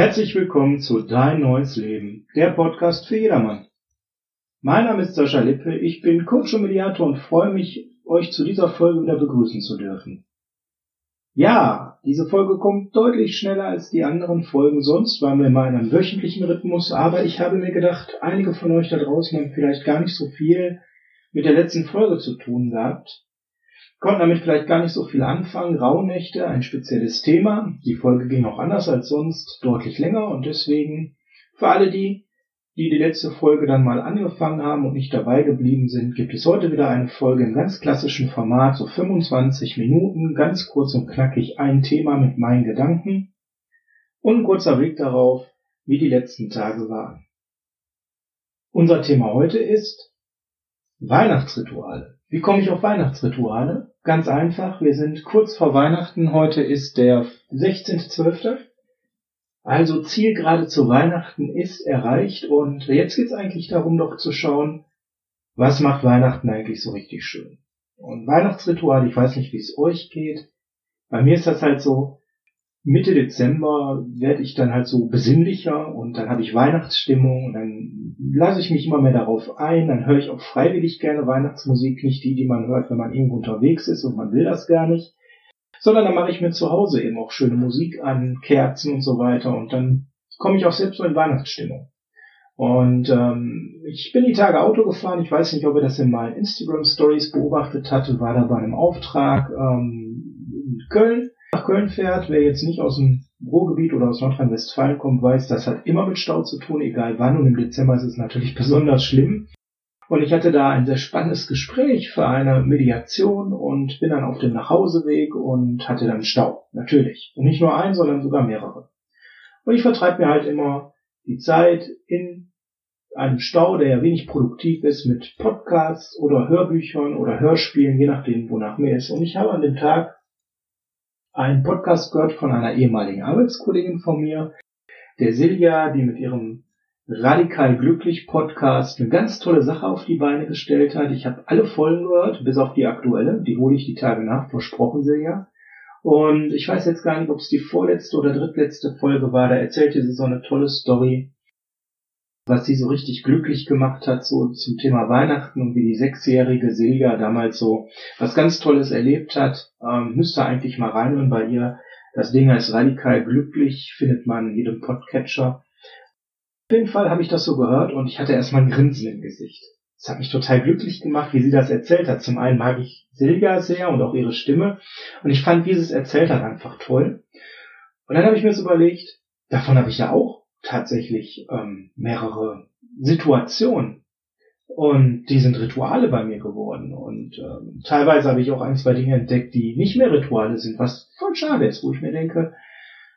Herzlich willkommen zu Dein neues Leben, der Podcast für jedermann. Mein Name ist Sascha Lippe, ich bin Coach und Mediator und freue mich, euch zu dieser Folge wieder begrüßen zu dürfen. Ja, diese Folge kommt deutlich schneller als die anderen Folgen sonst, waren wir in einem wöchentlichen Rhythmus, aber ich habe mir gedacht, einige von euch da draußen haben vielleicht gar nicht so viel mit der letzten Folge zu tun gehabt konnten damit vielleicht gar nicht so viel anfangen. Rauhnächte, ein spezielles Thema. Die Folge ging auch anders als sonst, deutlich länger und deswegen für alle die, die die letzte Folge dann mal angefangen haben und nicht dabei geblieben sind, gibt es heute wieder eine Folge im ganz klassischen Format, so 25 Minuten, ganz kurz und knackig ein Thema mit meinen Gedanken und ein kurzer Blick darauf, wie die letzten Tage waren. Unser Thema heute ist Weihnachtsrituale. Wie komme ich auf Weihnachtsrituale? Ganz einfach, wir sind kurz vor Weihnachten. Heute ist der 16.12. Also Zielgerade zu Weihnachten ist erreicht und jetzt geht es eigentlich darum, doch zu schauen, was macht Weihnachten eigentlich so richtig schön. Und Weihnachtsritual, ich weiß nicht, wie es euch geht. Bei mir ist das halt so, Mitte Dezember werde ich dann halt so besinnlicher und dann habe ich Weihnachtsstimmung und dann lasse ich mich immer mehr darauf ein, dann höre ich auch freiwillig gerne Weihnachtsmusik, nicht die, die man hört, wenn man irgendwo unterwegs ist und man will das gar nicht, sondern dann mache ich mir zu Hause eben auch schöne Musik an, Kerzen und so weiter und dann komme ich auch selbst so in Weihnachtsstimmung. Und ähm, ich bin die Tage Auto gefahren, ich weiß nicht, ob ihr das in meinen Instagram Stories beobachtet hatte, war da bei einem Auftrag ähm, in Köln nach Köln fährt, wer jetzt nicht aus dem Ruhrgebiet oder aus Nordrhein-Westfalen kommt, weiß, das hat immer mit Stau zu tun, egal wann. Und im Dezember ist es natürlich besonders schlimm. Und ich hatte da ein sehr spannendes Gespräch für eine Mediation und bin dann auf dem Nachhauseweg und hatte dann Stau. Natürlich. Und nicht nur ein, sondern sogar mehrere. Und ich vertreibe mir halt immer die Zeit in einem Stau, der ja wenig produktiv ist, mit Podcasts oder Hörbüchern oder Hörspielen, je nachdem, wonach mir ist. Und ich habe an dem Tag einen Podcast gehört von einer ehemaligen Arbeitskollegin von mir, der Silja, die mit ihrem Radikal Glücklich Podcast eine ganz tolle Sache auf die Beine gestellt hat. Ich habe alle Folgen gehört, bis auf die aktuelle. Die hole ich die Tage nach, versprochen Silja. Und ich weiß jetzt gar nicht, ob es die vorletzte oder drittletzte Folge war. Da erzählte sie so eine tolle Story was sie so richtig glücklich gemacht hat, so zum Thema Weihnachten und wie die sechsjährige Silja damals so was ganz Tolles erlebt hat, ähm, müsste eigentlich mal reinhören bei ihr. Das Ding heißt radikal glücklich, findet man in jedem Podcatcher. Auf jeden Fall habe ich das so gehört und ich hatte erstmal ein Grinsen im Gesicht. Es hat mich total glücklich gemacht, wie sie das erzählt hat. Zum einen mag ich Silja sehr und auch ihre Stimme und ich fand, wie sie es erzählt hat, einfach toll. Und dann habe ich mir so überlegt, davon habe ich ja auch tatsächlich ähm, mehrere Situationen. Und die sind Rituale bei mir geworden. Und ähm, teilweise habe ich auch ein, zwei Dinge entdeckt, die nicht mehr Rituale sind, was voll schade ist, wo ich mir denke,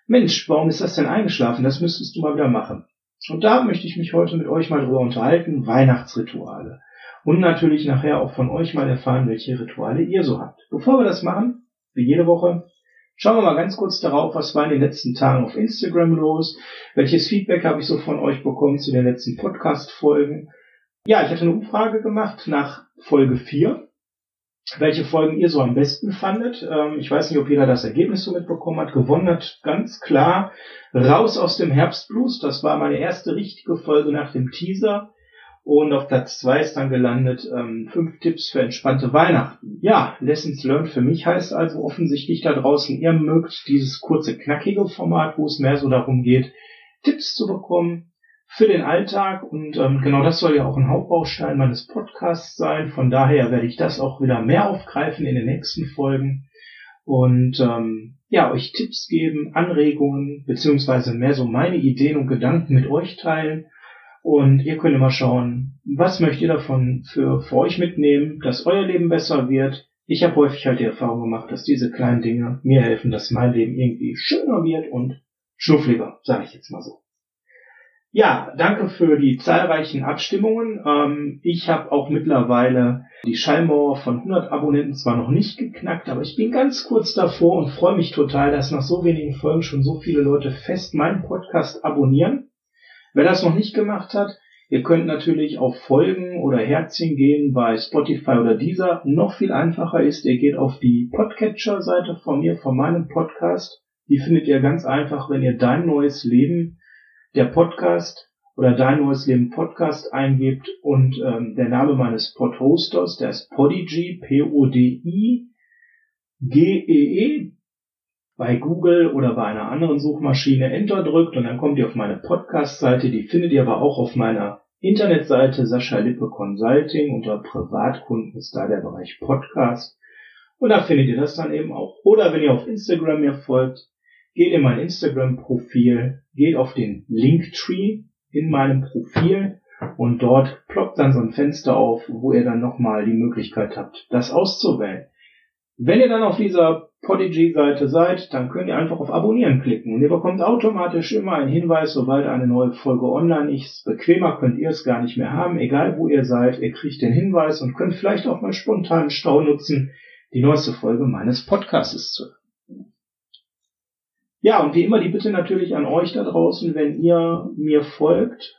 Mensch, warum ist das denn eingeschlafen? Das müsstest du mal wieder machen. Und da möchte ich mich heute mit euch mal drüber unterhalten, Weihnachtsrituale. Und natürlich nachher auch von euch mal erfahren, welche Rituale ihr so habt. Bevor wir das machen, wie jede Woche, Schauen wir mal ganz kurz darauf, was war in den letzten Tagen auf Instagram los? Welches Feedback habe ich so von euch bekommen zu den letzten Podcast-Folgen? Ja, ich hatte eine Umfrage gemacht nach Folge 4, welche Folgen ihr so am besten fandet. Ähm, ich weiß nicht, ob jeder das Ergebnis so mitbekommen hat. Gewonnen hat ganz klar Raus aus dem Herbstblues. Das war meine erste richtige Folge nach dem Teaser. Und auf Platz zwei ist dann gelandet ähm, fünf Tipps für entspannte Weihnachten. Ja, Lessons Learned für mich heißt also offensichtlich da draußen, ihr mögt dieses kurze, knackige Format, wo es mehr so darum geht, Tipps zu bekommen für den Alltag. Und ähm, genau das soll ja auch ein Hauptbaustein meines Podcasts sein. Von daher werde ich das auch wieder mehr aufgreifen in den nächsten Folgen. Und ähm, ja, euch Tipps geben, Anregungen, beziehungsweise mehr so meine Ideen und Gedanken mit euch teilen und ihr könnt immer schauen, was möchtet ihr davon für, für euch mitnehmen, dass euer Leben besser wird. Ich habe häufig halt die Erfahrung gemacht, dass diese kleinen Dinge mir helfen, dass mein Leben irgendwie schöner wird und schnuffliger, sage ich jetzt mal so. Ja, danke für die zahlreichen Abstimmungen. Ähm, ich habe auch mittlerweile die Schallmauer von 100 Abonnenten zwar noch nicht geknackt, aber ich bin ganz kurz davor und freue mich total, dass nach so wenigen Folgen schon so viele Leute fest meinen Podcast abonnieren. Wer das noch nicht gemacht hat, ihr könnt natürlich auf Folgen oder Herzchen gehen bei Spotify oder dieser. Noch viel einfacher ist, ihr geht auf die Podcatcher-Seite von mir, von meinem Podcast Die findet ihr ganz einfach, wenn ihr dein neues Leben, der Podcast oder dein neues Leben Podcast eingebt und ähm, der Name meines Podhosters, der ist Podigy, P-O-D-I, G-E-E, bei Google oder bei einer anderen Suchmaschine Enter drückt und dann kommt ihr auf meine Podcast-Seite. Die findet ihr aber auch auf meiner Internetseite Sascha Lippe Consulting. Unter Privatkunden ist da der Bereich Podcast. Und da findet ihr das dann eben auch. Oder wenn ihr auf Instagram mir folgt, geht in mein Instagram-Profil, geht auf den Linktree in meinem Profil und dort ploppt dann so ein Fenster auf, wo ihr dann nochmal die Möglichkeit habt, das auszuwählen. Wenn ihr dann auf dieser Podigy-Seite seid, dann könnt ihr einfach auf Abonnieren klicken und ihr bekommt automatisch immer einen Hinweis, sobald eine neue Folge online ist. Bequemer könnt ihr es gar nicht mehr haben, egal wo ihr seid. Ihr kriegt den Hinweis und könnt vielleicht auch mal spontan Stau nutzen, die neueste Folge meines Podcasts zu hören. Ja, und wie immer die Bitte natürlich an euch da draußen, wenn ihr mir folgt,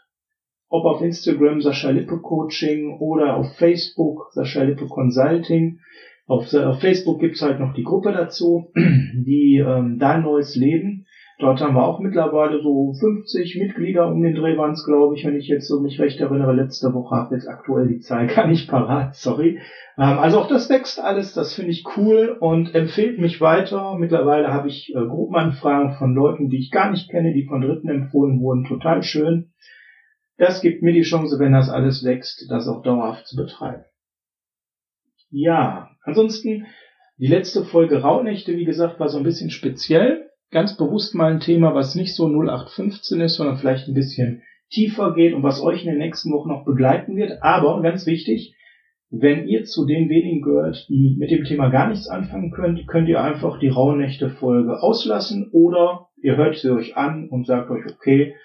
ob auf Instagram Sascha Lippe Coaching oder auf Facebook Sascha Lippe Consulting, auf, auf Facebook gibt's halt noch die Gruppe dazu, die ähm, Dein neues Leben. Dort haben wir auch mittlerweile so 50 Mitglieder um den Dreh waren glaube ich, wenn ich jetzt so mich recht erinnere. Letzte Woche habe jetzt aktuell die Zahl gar nicht parat, sorry. Ähm, also auch das wächst alles, das finde ich cool und empfiehlt mich weiter. Mittlerweile habe ich äh, Gruppenanfragen von Leuten, die ich gar nicht kenne, die von Dritten empfohlen wurden. Total schön. Das gibt mir die Chance, wenn das alles wächst, das auch dauerhaft zu betreiben. Ja, ansonsten die letzte Folge Rauhnächte, wie gesagt, war so ein bisschen speziell. Ganz bewusst mal ein Thema, was nicht so 0815 ist, sondern vielleicht ein bisschen tiefer geht und was euch in den nächsten Wochen noch begleiten wird. Aber ganz wichtig, wenn ihr zu den wenigen gehört, die mit dem Thema gar nichts anfangen könnt, könnt ihr einfach die Rauhnächte-Folge auslassen oder ihr hört sie euch an und sagt euch, okay,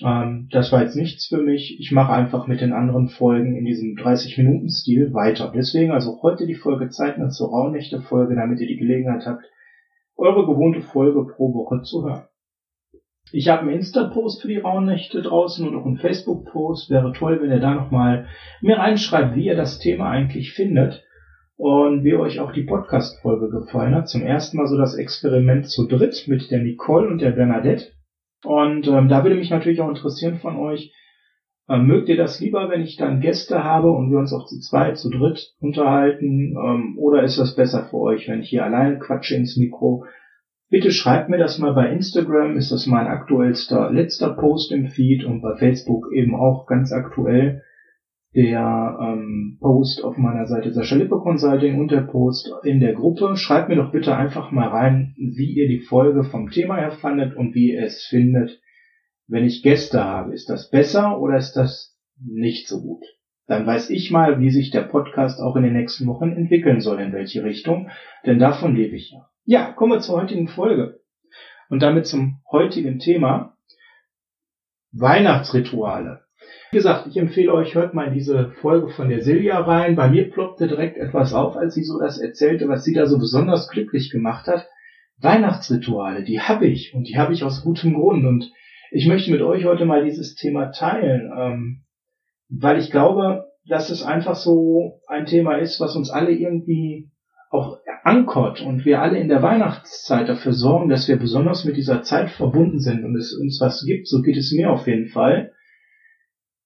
ähm, das war jetzt nichts für mich. Ich mache einfach mit den anderen Folgen in diesem 30-Minuten-Stil weiter. Deswegen also heute die Folge zeitnah zur Rauhnächte-Folge, damit ihr die Gelegenheit habt, eure gewohnte Folge pro Woche zu hören. Ich habe einen Insta-Post für die Rauhnächte draußen und auch einen Facebook-Post. Wäre toll, wenn ihr da nochmal mir reinschreibt, wie ihr das Thema eigentlich findet und wie euch auch die Podcast-Folge gefallen hat. Zum ersten Mal so das Experiment zu dritt mit der Nicole und der Bernadette. Und ähm, da würde mich natürlich auch interessieren von euch, ähm, mögt ihr das lieber, wenn ich dann Gäste habe und wir uns auch zu zweit, zu dritt unterhalten? Ähm, oder ist das besser für euch, wenn ich hier allein quatsche ins Mikro? Bitte schreibt mir das mal bei Instagram, ist das mein aktuellster letzter Post im Feed und bei Facebook eben auch ganz aktuell der ähm, Post auf meiner Seite Sascha Lippe Consulting und der Post in der Gruppe. Schreibt mir doch bitte einfach mal rein, wie ihr die Folge vom Thema her fandet und wie ihr es findet, wenn ich Gäste habe. Ist das besser oder ist das nicht so gut? Dann weiß ich mal, wie sich der Podcast auch in den nächsten Wochen entwickeln soll, in welche Richtung, denn davon lebe ich ja. Ja, kommen wir zur heutigen Folge und damit zum heutigen Thema Weihnachtsrituale. Wie gesagt, ich empfehle euch, hört mal in diese Folge von der Silja rein. Bei mir ploppte direkt etwas auf, als sie so das erzählte, was sie da so besonders glücklich gemacht hat. Weihnachtsrituale, die habe ich und die habe ich aus gutem Grund. Und ich möchte mit euch heute mal dieses Thema teilen, ähm, weil ich glaube, dass es einfach so ein Thema ist, was uns alle irgendwie auch ankert und wir alle in der Weihnachtszeit dafür sorgen, dass wir besonders mit dieser Zeit verbunden sind und es uns was gibt. So geht es mir auf jeden Fall.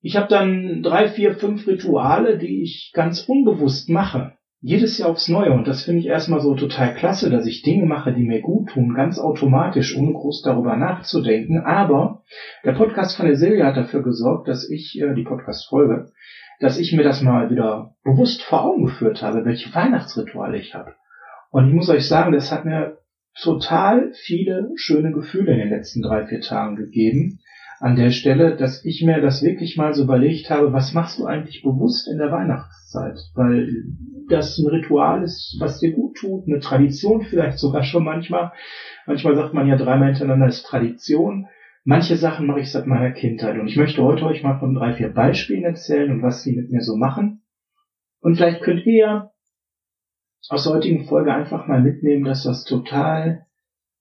Ich habe dann drei, vier, fünf Rituale, die ich ganz unbewusst mache. Jedes Jahr aufs Neue. Und das finde ich erstmal so total klasse, dass ich Dinge mache, die mir gut tun, ganz automatisch, ohne groß darüber nachzudenken. Aber der Podcast von der Silja hat dafür gesorgt, dass ich, äh, die Podcast-Folge, dass ich mir das mal wieder bewusst vor Augen geführt habe, welche Weihnachtsrituale ich habe. Und ich muss euch sagen, das hat mir total viele schöne Gefühle in den letzten drei, vier Tagen gegeben an der Stelle, dass ich mir das wirklich mal so überlegt habe, was machst du eigentlich bewusst in der Weihnachtszeit? Weil das ein Ritual ist, was dir gut tut, eine Tradition vielleicht sogar schon manchmal. Manchmal sagt man ja dreimal hintereinander ist Tradition. Manche Sachen mache ich seit meiner Kindheit und ich möchte heute euch mal von drei, vier Beispielen erzählen und was sie mit mir so machen. Und vielleicht könnt ihr aus der heutigen Folge einfach mal mitnehmen, dass das total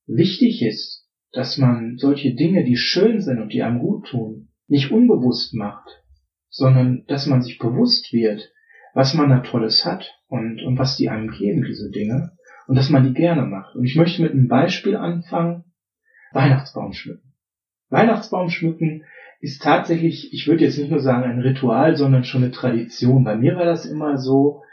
wichtig ist, dass man solche Dinge, die schön sind und die einem gut tun, nicht unbewusst macht, sondern dass man sich bewusst wird, was man da Tolles hat und, und was die einem geben, diese Dinge, und dass man die gerne macht. Und ich möchte mit einem Beispiel anfangen, Weihnachtsbaum schmücken. Weihnachtsbaum schmücken ist tatsächlich, ich würde jetzt nicht nur sagen ein Ritual, sondern schon eine Tradition. Bei mir war das immer so,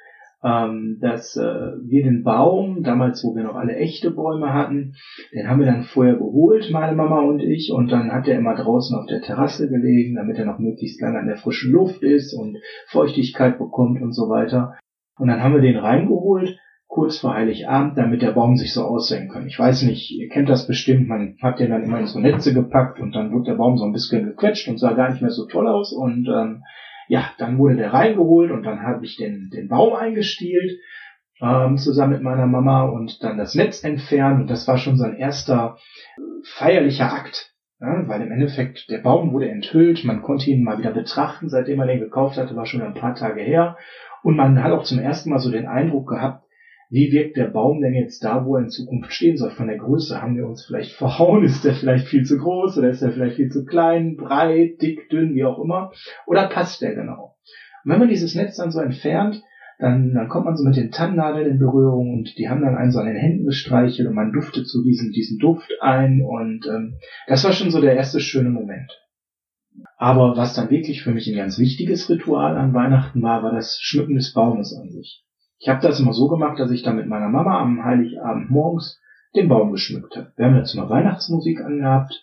ähm, dass äh, wir den Baum, damals wo wir noch alle echte Bäume hatten, den haben wir dann vorher geholt, meine Mama und ich, und dann hat er immer draußen auf der Terrasse gelegen, damit er noch möglichst lange an der frischen Luft ist und Feuchtigkeit bekommt und so weiter. Und dann haben wir den reingeholt, kurz vor Heiligabend, damit der Baum sich so aussehen kann. Ich weiß nicht, ihr kennt das bestimmt, man hat den dann immer in so Netze gepackt und dann wird der Baum so ein bisschen gequetscht und sah gar nicht mehr so toll aus und ähm, ja, dann wurde der reingeholt und dann habe ich den, den Baum eingestielt ähm, zusammen mit meiner Mama und dann das Netz entfernt und das war schon so ein erster feierlicher Akt. Ja, weil im Endeffekt der Baum wurde enthüllt, man konnte ihn mal wieder betrachten, seitdem man den gekauft hatte, war schon ein paar Tage her. Und man hat auch zum ersten Mal so den Eindruck gehabt, wie wirkt der Baum denn jetzt da, wo er in Zukunft stehen soll? Von der Größe haben wir uns vielleicht verhauen, ist der vielleicht viel zu groß oder ist er vielleicht viel zu klein, breit, dick, dünn, wie auch immer? Oder passt der genau? Und wenn man dieses Netz dann so entfernt, dann, dann kommt man so mit den Tannennadeln in Berührung und die haben dann einen so an den Händen gestreichelt und man duftet so diesen, diesen Duft ein und ähm, das war schon so der erste schöne Moment. Aber was dann wirklich für mich ein ganz wichtiges Ritual an Weihnachten war, war das Schmücken des Baumes an sich. Ich habe das immer so gemacht, dass ich dann mit meiner Mama am Heiligabend morgens den Baum geschmückt habe. Wir haben jetzt mal Weihnachtsmusik angehabt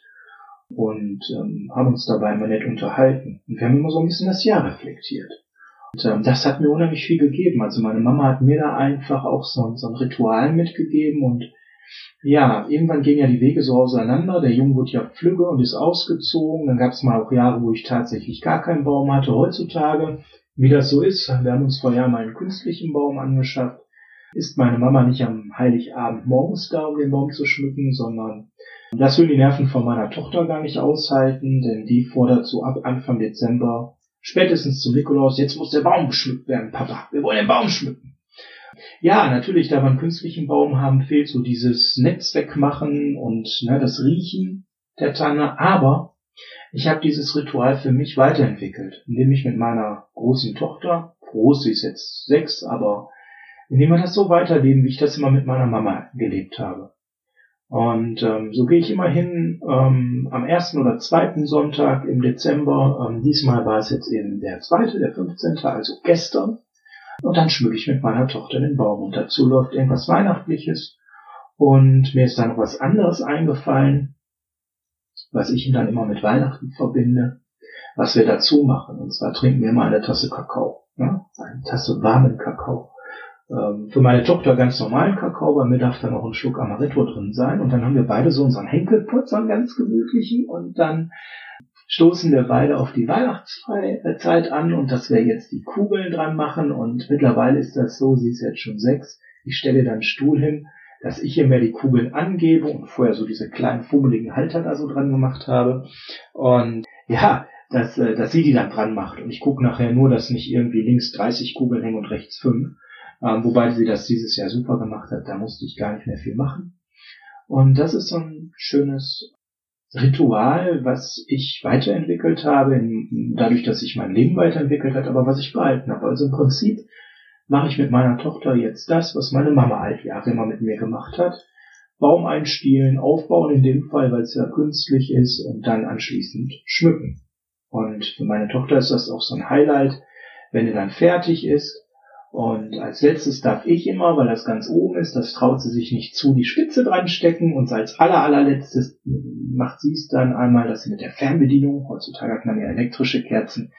und ähm, haben uns dabei immer nett unterhalten. Und wir haben immer so ein bisschen das Jahr reflektiert. Und ähm, das hat mir unheimlich viel gegeben. Also meine Mama hat mir da einfach auch so, so ein Ritual mitgegeben und ja, irgendwann gehen ja die Wege so auseinander. Der Junge wurde ja flügge und ist ausgezogen. Dann gab es mal auch Jahre, wo ich tatsächlich gar keinen Baum hatte. Heutzutage wie das so ist, wir haben uns vor Jahren einen künstlichen Baum angeschafft, ist meine Mama nicht am Heiligabend morgens da, um den Baum zu schmücken, sondern das würden die Nerven von meiner Tochter gar nicht aushalten, denn die fordert so ab Anfang Dezember, spätestens zum Nikolaus, jetzt muss der Baum geschmückt werden, Papa, wir wollen den Baum schmücken. Ja, natürlich, da wir einen künstlichen Baum haben, fehlt so dieses Netz wegmachen und ne, das Riechen der Tanne, aber ich habe dieses Ritual für mich weiterentwickelt, indem ich mit meiner großen Tochter, groß, sie ist jetzt sechs, aber indem wir das so weiterleben, wie ich das immer mit meiner Mama gelebt habe. Und ähm, so gehe ich immer hin ähm, am ersten oder zweiten Sonntag im Dezember. Ähm, diesmal war es jetzt eben der zweite, der 15., also gestern. Und dann schmücke ich mit meiner Tochter den Baum. Und dazu läuft irgendwas Weihnachtliches. Und mir ist dann noch was anderes eingefallen was ich dann immer mit Weihnachten verbinde, was wir dazu machen. Und zwar trinken wir immer eine Tasse Kakao. Ne? Eine Tasse warmen Kakao. Ähm, für meine Tochter ganz normalen Kakao, bei mir darf da noch ein Schluck Amaretto drin sein. Und dann haben wir beide so unseren Henkelputz, einen ganz gemütlichen. Und dann stoßen wir beide auf die Weihnachtszeit an und dass wir jetzt die Kugeln dran machen. Und mittlerweile ist das so, sie ist jetzt schon sechs. Ich stelle dann Stuhl hin dass ich hier mehr die Kugeln angebe und vorher so diese kleinen fummeligen Halter da so dran gemacht habe. Und ja, dass, äh, dass sie die dann dran macht. Und ich gucke nachher nur, dass nicht irgendwie links 30 Kugeln hängen und rechts 5. Ähm, wobei sie das dieses Jahr super gemacht hat, da musste ich gar nicht mehr viel machen. Und das ist so ein schönes Ritual, was ich weiterentwickelt habe, in, dadurch, dass sich mein Leben weiterentwickelt hat, aber was ich behalten habe. Also im Prinzip mache ich mit meiner Tochter jetzt das, was meine Mama halt Jahre immer mit mir gemacht hat. Baum einstielen, aufbauen in dem Fall, weil es ja künstlich ist und dann anschließend schmücken. Und für meine Tochter ist das auch so ein Highlight, wenn er dann fertig ist. Und als letztes darf ich immer, weil das ganz oben ist, das traut sie sich nicht zu, die Spitze dran stecken und als aller allerletztes macht sie es dann einmal, dass sie mit der Fernbedienung, heutzutage hat man ja elektrische Kerzen,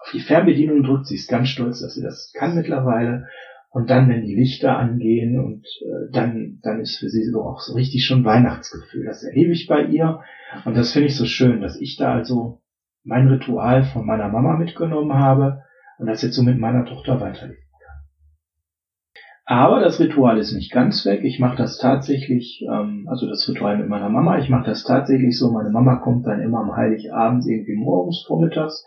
auf die Fernbedienung drückt. Sie ist ganz stolz, dass sie das kann mittlerweile. Und dann, wenn die Lichter angehen und äh, dann, dann ist für sie so auch so richtig schon Weihnachtsgefühl. Das erlebe ich bei ihr. Und das finde ich so schön, dass ich da also mein Ritual von meiner Mama mitgenommen habe und das jetzt so mit meiner Tochter weiterleben kann. Aber das Ritual ist nicht ganz weg. Ich mache das tatsächlich, ähm, also das Ritual mit meiner Mama, ich mache das tatsächlich so. Meine Mama kommt dann immer am Heiligabend irgendwie morgens, vormittags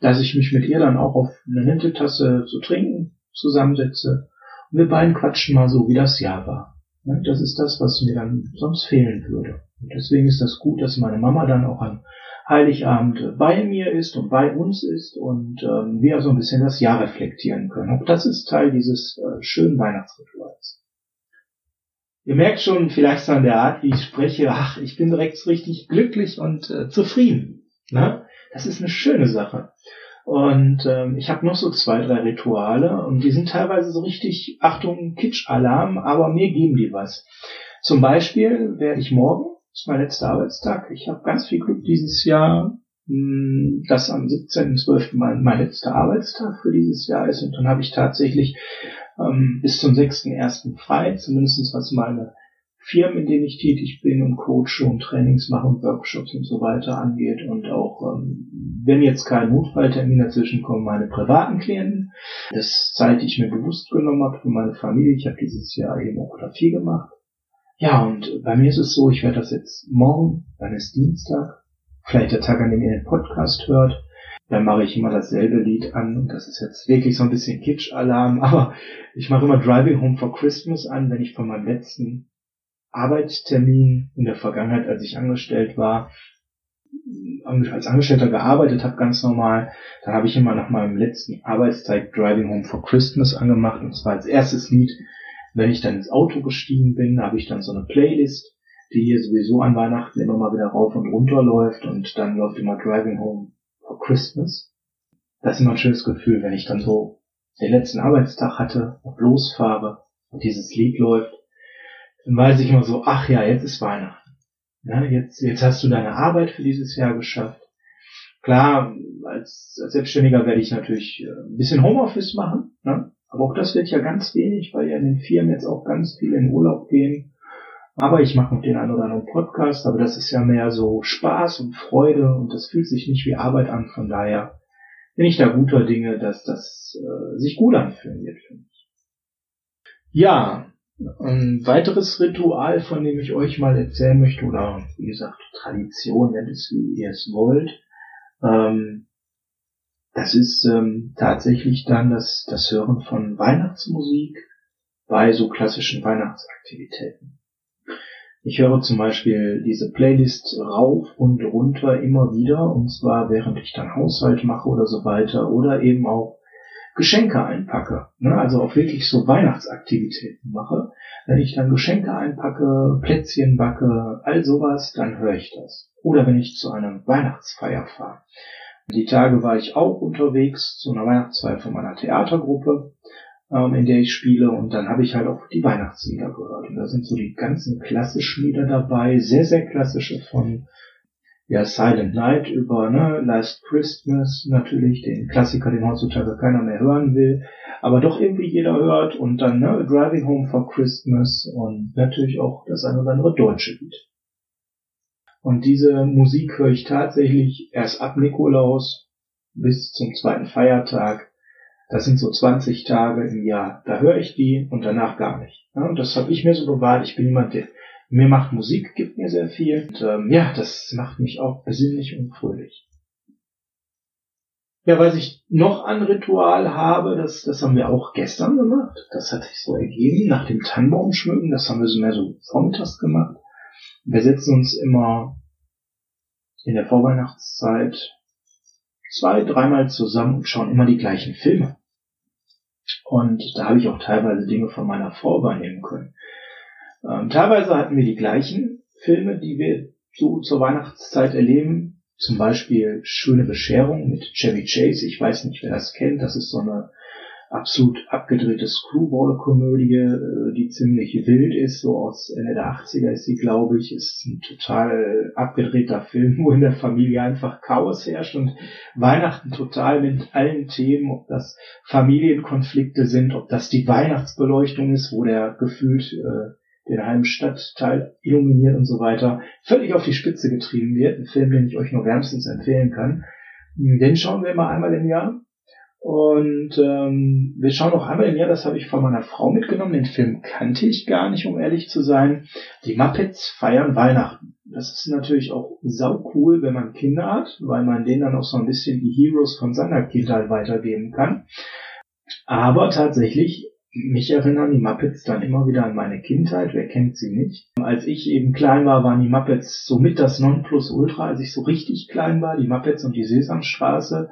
dass ich mich mit ihr dann auch auf eine nette zu trinken zusammensetze. Und wir beiden quatschen mal so, wie das Jahr war. Das ist das, was mir dann sonst fehlen würde. Und deswegen ist das gut, dass meine Mama dann auch an Heiligabend bei mir ist und bei uns ist und ähm, wir so ein bisschen das Jahr reflektieren können. Auch das ist Teil dieses äh, schönen Weihnachtsrituals. Ihr merkt schon vielleicht an der Art, wie ich spreche, ach, ich bin direkt richtig glücklich und äh, zufrieden. Ne? Das ist eine schöne Sache. Und ähm, ich habe noch so zwei, drei Rituale und die sind teilweise so richtig, Achtung, Kitsch-Alarm, aber mir geben die was. Zum Beispiel werde ich morgen, ist mein letzter Arbeitstag, ich habe ganz viel Glück dieses Jahr, hm, dass am 17.12. Mein, mein letzter Arbeitstag für dieses Jahr ist und dann habe ich tatsächlich ähm, bis zum 6.1. frei, zumindest was meine Firmen, in denen ich tätig bin und coache und Trainings mache und Workshops und so weiter angeht und auch, ähm, wenn jetzt kein Notfalltermin dazwischen kommt, meine privaten Klienten. Das Zeit, die ich mir bewusst genommen habe für meine Familie. Ich habe dieses Jahr eben auch da viel gemacht. Ja, und bei mir ist es so, ich werde das jetzt morgen, dann ist Dienstag, vielleicht der Tag, an dem ihr den Podcast hört, dann mache ich immer dasselbe Lied an und das ist jetzt wirklich so ein bisschen Kitsch-Alarm, aber ich mache immer Driving Home for Christmas an, wenn ich von meinem letzten Arbeitstermin in der Vergangenheit, als ich angestellt war, als Angestellter gearbeitet habe, ganz normal, dann habe ich immer nach meinem letzten Arbeitstag Driving Home for Christmas angemacht. Und zwar als erstes Lied, wenn ich dann ins Auto gestiegen bin, habe ich dann so eine Playlist, die hier sowieso an Weihnachten immer mal wieder rauf und runter läuft. Und dann läuft immer Driving Home for Christmas. Das ist immer ein schönes Gefühl, wenn ich dann so den letzten Arbeitstag hatte und losfahre und dieses Lied läuft dann weiß ich immer so, ach ja, jetzt ist Weihnachten. Ja, jetzt, jetzt hast du deine Arbeit für dieses Jahr geschafft. Klar, als, als Selbstständiger werde ich natürlich äh, ein bisschen Homeoffice machen, ne? aber auch das wird ja ganz wenig, weil ja in den Firmen jetzt auch ganz viele in Urlaub gehen. Aber ich mache noch den einen oder anderen Podcast, aber das ist ja mehr so Spaß und Freude und das fühlt sich nicht wie Arbeit an. Von daher bin ich da guter Dinge, dass das äh, sich gut anfühlen wird für mich. Ja, ein weiteres Ritual, von dem ich euch mal erzählen möchte, oder wie gesagt, Tradition, nennt es wie ihr es wollt, ähm, das ist ähm, tatsächlich dann das, das Hören von Weihnachtsmusik bei so klassischen Weihnachtsaktivitäten. Ich höre zum Beispiel diese Playlist rauf und runter immer wieder, und zwar während ich dann Haushalt mache oder so weiter, oder eben auch Geschenke einpacke, ne, also auch wirklich so Weihnachtsaktivitäten mache, wenn ich dann Geschenke einpacke, Plätzchen backe, all sowas, dann höre ich das. Oder wenn ich zu einer Weihnachtsfeier fahre. Die Tage war ich auch unterwegs zu einer Weihnachtsfeier von meiner Theatergruppe, ähm, in der ich spiele, und dann habe ich halt auch die Weihnachtslieder gehört. Und da sind so die ganzen klassischen Lieder dabei, sehr, sehr klassische von ja, Silent Night über ne, Last Christmas natürlich, den Klassiker, den heutzutage keiner mehr hören will, aber doch irgendwie jeder hört und dann ne, Driving Home for Christmas und natürlich auch das ein oder andere deutsche Lied. Und diese Musik höre ich tatsächlich erst ab Nikolaus bis zum zweiten Feiertag. Das sind so 20 Tage im Jahr. Da höre ich die und danach gar nicht. Ja, und das habe ich mir so bewahrt. Ich bin jemand, der mir macht Musik, gibt mir sehr viel. Und ähm, ja, das macht mich auch besinnlich und fröhlich. Ja, was ich noch an Ritual habe, das, das haben wir auch gestern gemacht. Das hat sich so ergeben nach dem Tannenbaum schmücken. Das haben wir so mehr so vormittags gemacht. Wir setzen uns immer in der Vorweihnachtszeit zwei, dreimal zusammen und schauen immer die gleichen Filme. Und da habe ich auch teilweise Dinge von meiner Frau übernehmen können. Ähm, teilweise hatten wir die gleichen Filme, die wir so zur Weihnachtszeit erleben. Zum Beispiel Schöne Bescherung mit Chevy Chase. Ich weiß nicht, wer das kennt. Das ist so eine absolut abgedrehte Screwball-Komödie, äh, die ziemlich wild ist, so aus Ende der 80er ist sie, glaube ich, ist ein total abgedrehter Film, wo in der Familie einfach Chaos herrscht und Weihnachten total mit allen Themen, ob das Familienkonflikte sind, ob das die Weihnachtsbeleuchtung ist, wo der gefühlt äh, den halben Stadtteil illuminiert und so weiter, völlig auf die Spitze getrieben wird. Ein Film, den ich euch nur wärmstens empfehlen kann. Den schauen wir immer einmal im Jahr. Und ähm, wir schauen auch einmal im Jahr, das habe ich von meiner Frau mitgenommen, den Film kannte ich gar nicht, um ehrlich zu sein. Die Muppets feiern Weihnachten. Das ist natürlich auch sau cool, wenn man Kinder hat, weil man denen dann auch so ein bisschen die Heroes von seiner Kindheit weitergeben kann. Aber tatsächlich mich erinnern die Muppets dann immer wieder an meine Kindheit. Wer kennt sie nicht? Als ich eben klein war, waren die Muppets somit das Nonplusultra, als ich so richtig klein war. Die Muppets und die Sesamstraße.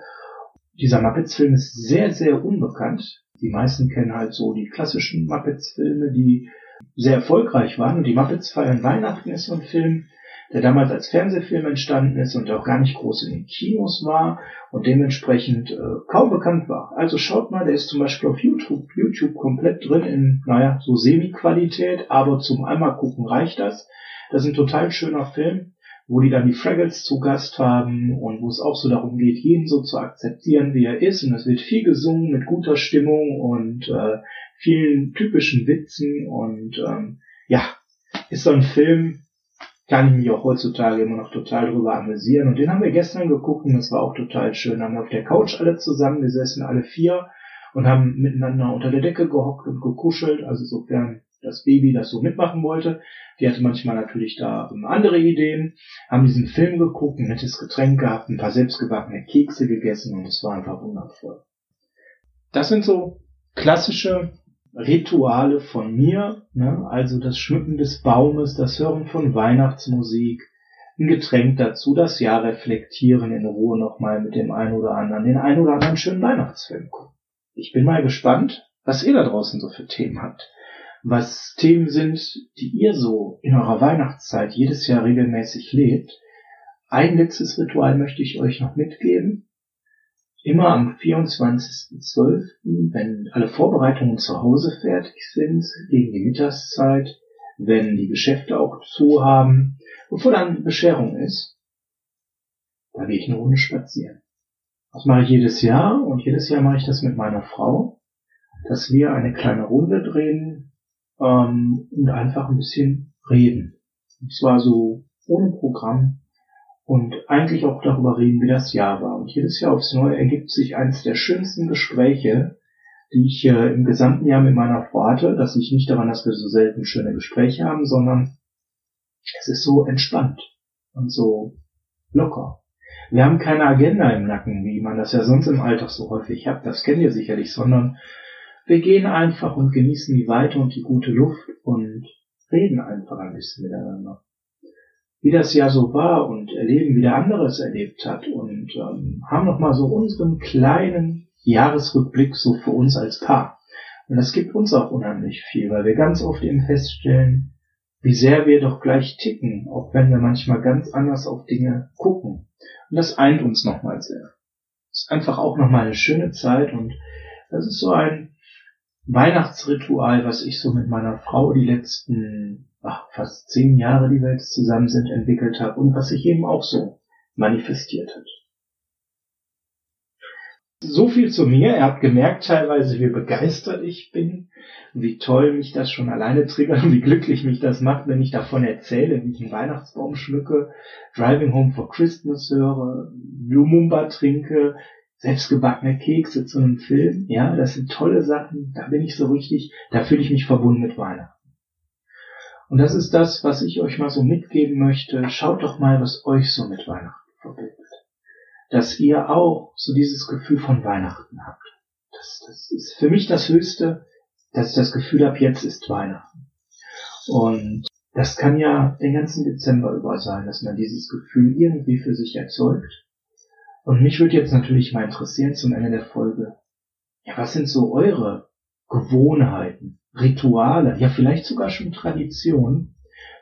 Dieser Muppets-Film ist sehr, sehr unbekannt. Die meisten kennen halt so die klassischen Muppets-Filme, die sehr erfolgreich waren. Und die Muppets feiern Weihnachten ist so ein Film, der damals als Fernsehfilm entstanden ist und auch gar nicht groß in den Kinos war und dementsprechend äh, kaum bekannt war. Also schaut mal, der ist zum Beispiel auf YouTube, YouTube komplett drin in, naja, so Semi-Qualität, aber zum einmal gucken reicht das. Das ist ein total schöner Film, wo die dann die Fraggles zu Gast haben und wo es auch so darum geht, jeden so zu akzeptieren, wie er ist. Und es wird viel gesungen mit guter Stimmung und äh, vielen typischen Witzen und ähm, ja, ist so ein Film, kann ich mich auch heutzutage immer noch total drüber amüsieren. Und den haben wir gestern geguckt und das war auch total schön. Haben wir auf der Couch alle zusammengesessen, alle vier, und haben miteinander unter der Decke gehockt und gekuschelt. Also sofern das Baby das so mitmachen wollte. Die hatte manchmal natürlich da andere Ideen, haben diesen Film geguckt, ein nettes Getränk gehabt, ein paar selbstgebackene Kekse gegessen und es war einfach wundervoll. Das sind so klassische Rituale von mir, ne? also das Schmücken des Baumes, das Hören von Weihnachtsmusik, ein Getränk dazu, das Jahr reflektieren, in Ruhe nochmal mit dem einen oder anderen, den einen oder anderen schönen Weihnachtsfilm gucken. Ich bin mal gespannt, was ihr da draußen so für Themen habt. Was Themen sind, die ihr so in eurer Weihnachtszeit jedes Jahr regelmäßig lebt. Ein letztes Ritual möchte ich euch noch mitgeben immer am 24.12., wenn alle Vorbereitungen zu Hause fertig sind, gegen die Mittagszeit, wenn die Geschäfte auch zu haben, bevor dann Bescherung ist, da gehe ich eine Runde spazieren. Das mache ich jedes Jahr und jedes Jahr mache ich das mit meiner Frau, dass wir eine kleine Runde drehen ähm, und einfach ein bisschen reden. Und zwar so ohne Programm, und eigentlich auch darüber reden, wie das Jahr war. Und jedes Jahr aufs Neue ergibt sich eines der schönsten Gespräche, die ich äh, im gesamten Jahr mit meiner Frau hatte. Das liegt nicht daran, dass wir so selten schöne Gespräche haben, sondern es ist so entspannt und so locker. Wir haben keine Agenda im Nacken, wie man das ja sonst im Alltag so häufig hat. Das kennt ihr sicherlich, sondern wir gehen einfach und genießen die Weite und die gute Luft und reden einfach ein bisschen miteinander wie das Jahr so war und erleben, wie der anderes erlebt hat und ähm, haben nochmal so unseren kleinen Jahresrückblick so für uns als Paar. Und das gibt uns auch unheimlich viel, weil wir ganz oft eben feststellen, wie sehr wir doch gleich ticken, auch wenn wir manchmal ganz anders auf Dinge gucken. Und das eint uns nochmal sehr. Ist einfach auch nochmal eine schöne Zeit und das ist so ein Weihnachtsritual, was ich so mit meiner Frau die letzten ach, fast zehn Jahre, die wir jetzt zusammen sind, entwickelt habe und was sich eben auch so manifestiert hat. So viel zu mir. Ihr habt gemerkt teilweise, wie begeistert ich bin, wie toll mich das schon alleine triggert und wie glücklich mich das macht, wenn ich davon erzähle, wie ich einen Weihnachtsbaum schmücke, Driving Home for Christmas höre, Lumumba trinke, selbstgebackene Kekse zu einem Film. Ja, das sind tolle Sachen. Da bin ich so richtig, da fühle ich mich verbunden mit Weihnachten. Und das ist das, was ich euch mal so mitgeben möchte. Schaut doch mal, was euch so mit Weihnachten verbindet. Dass ihr auch so dieses Gefühl von Weihnachten habt. Das, das ist für mich das Höchste, dass ich das Gefühl habe, jetzt ist Weihnachten. Und das kann ja den ganzen Dezember über sein, dass man dieses Gefühl irgendwie für sich erzeugt. Und mich würde jetzt natürlich mal interessieren zum Ende der Folge, ja, was sind so eure Gewohnheiten? Rituale, ja vielleicht sogar schon Traditionen,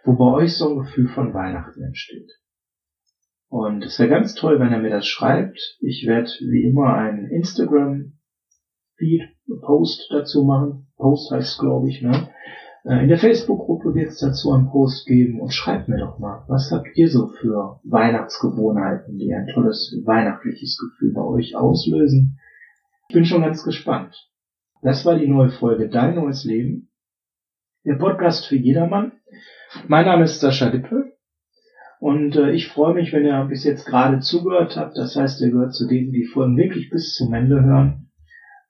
wo bei euch so ein Gefühl von Weihnachten entsteht. Und es wäre ganz toll, wenn er mir das schreibt. Ich werde wie immer einen Instagram-Feed, Post dazu machen. Post heißt glaube ich, ne? Äh, in der Facebook-Gruppe wird es dazu einen Post geben und schreibt mir doch mal, was habt ihr so für Weihnachtsgewohnheiten, die ein tolles weihnachtliches Gefühl bei euch auslösen? Ich bin schon ganz gespannt. Das war die neue Folge Dein neues Leben. Der Podcast für jedermann. Mein Name ist Sascha Lippe. Und äh, ich freue mich, wenn ihr bis jetzt gerade zugehört habt. Das heißt, ihr gehört zu denen, die Folgen wirklich bis zum Ende hören.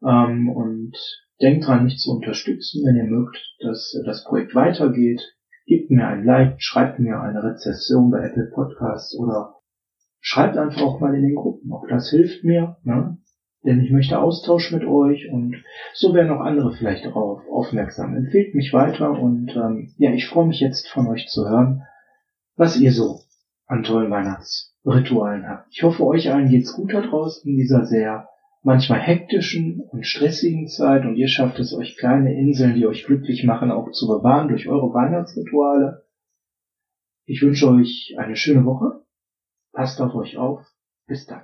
Ähm, und denkt dran, mich zu unterstützen, wenn ihr mögt, dass äh, das Projekt weitergeht. Gebt mir ein Like, schreibt mir eine Rezession bei Apple Podcasts oder schreibt einfach auch mal in den Gruppen. Auch das hilft mir. Ne? Denn ich möchte Austausch mit euch und so werden auch andere vielleicht darauf aufmerksam. Empfehlt mich weiter und ähm, ja, ich freue mich jetzt von euch zu hören, was ihr so an tollen Weihnachtsritualen habt. Ich hoffe, euch allen geht's gut da draußen in dieser sehr manchmal hektischen und stressigen Zeit und ihr schafft es euch kleine Inseln, die euch glücklich machen, auch zu bewahren durch eure Weihnachtsrituale. Ich wünsche euch eine schöne Woche. Passt auf euch auf. Bis dann.